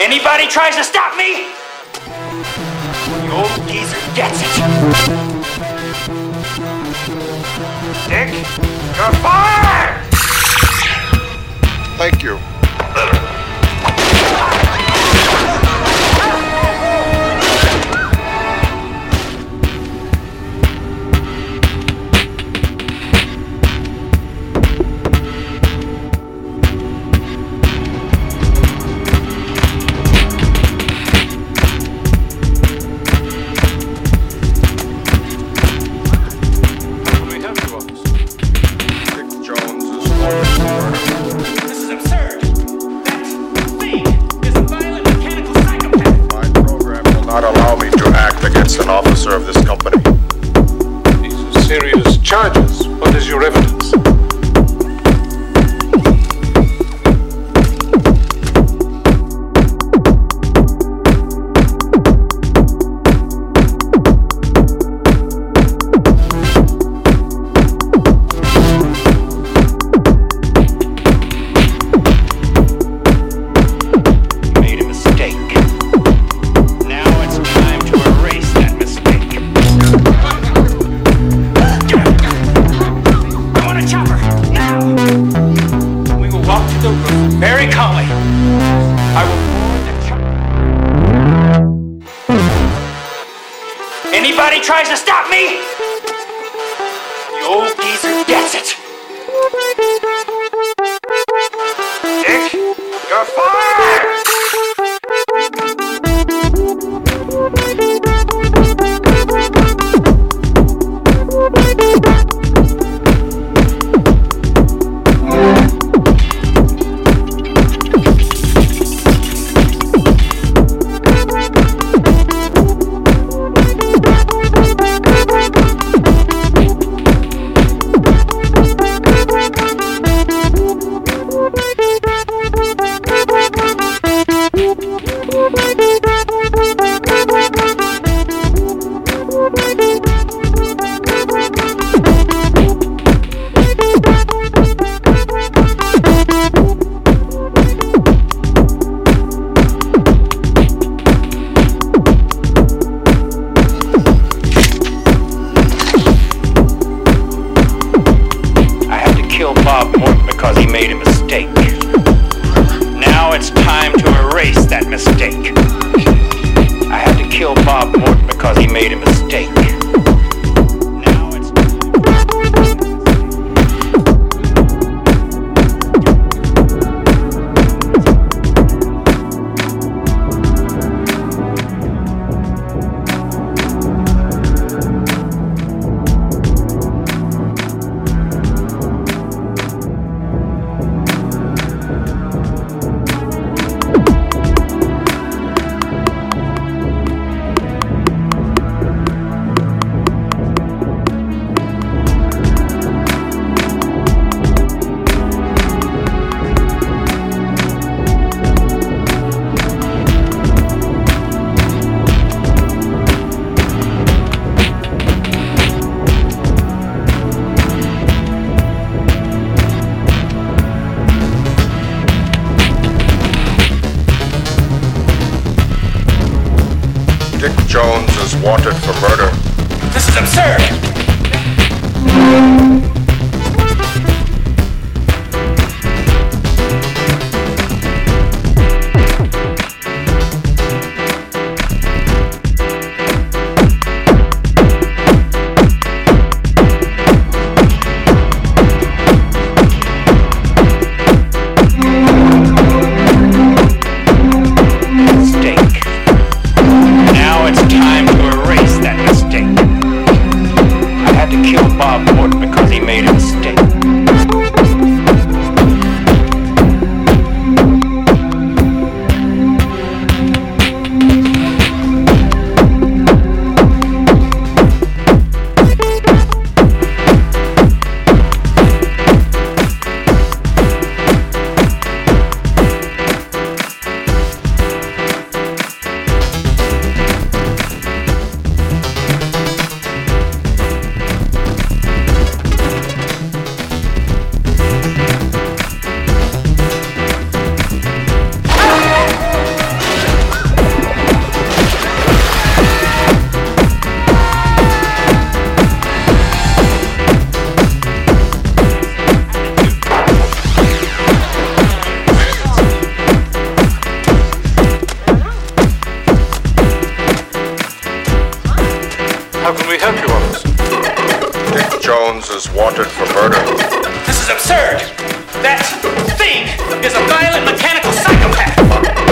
Anybody tries to stop me, the old geezer gets it. Dick, you're fired! Thank you. because he made a mistake. Now it's time to erase that mistake. I had to kill Bob Morton because he made a mistake. Jones is wanted for murder. This is absurd! How can we help you, officer? Dick Jones is wanted for murder. This is absurd! That thing is a violent mechanical psychopath!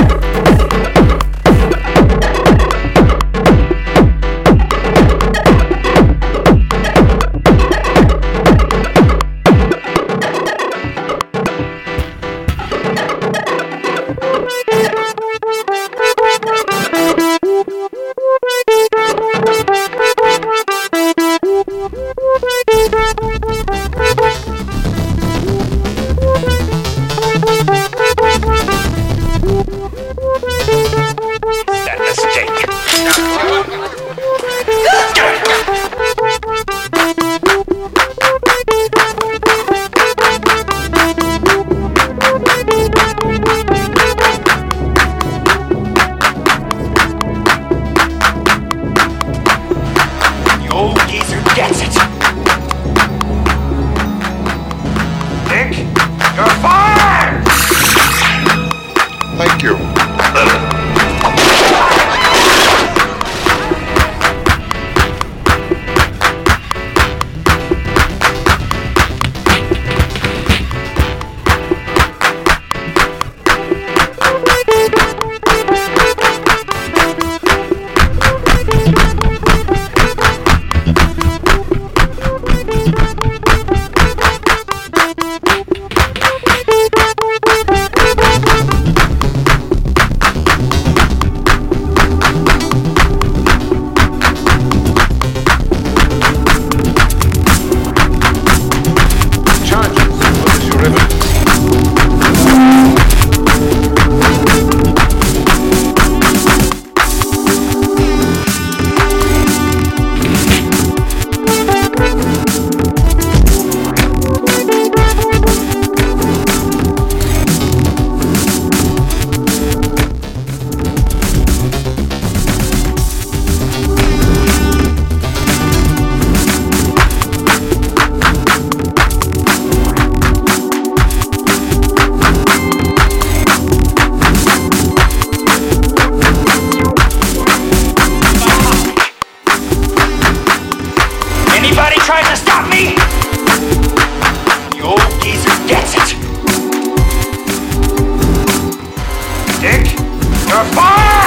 Fired!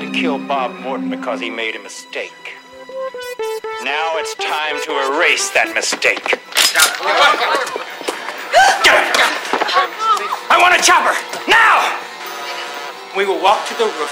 To kill Bob Morton because he made a mistake. Now it's time to erase that mistake. I want a chopper! Now! We will walk to the roof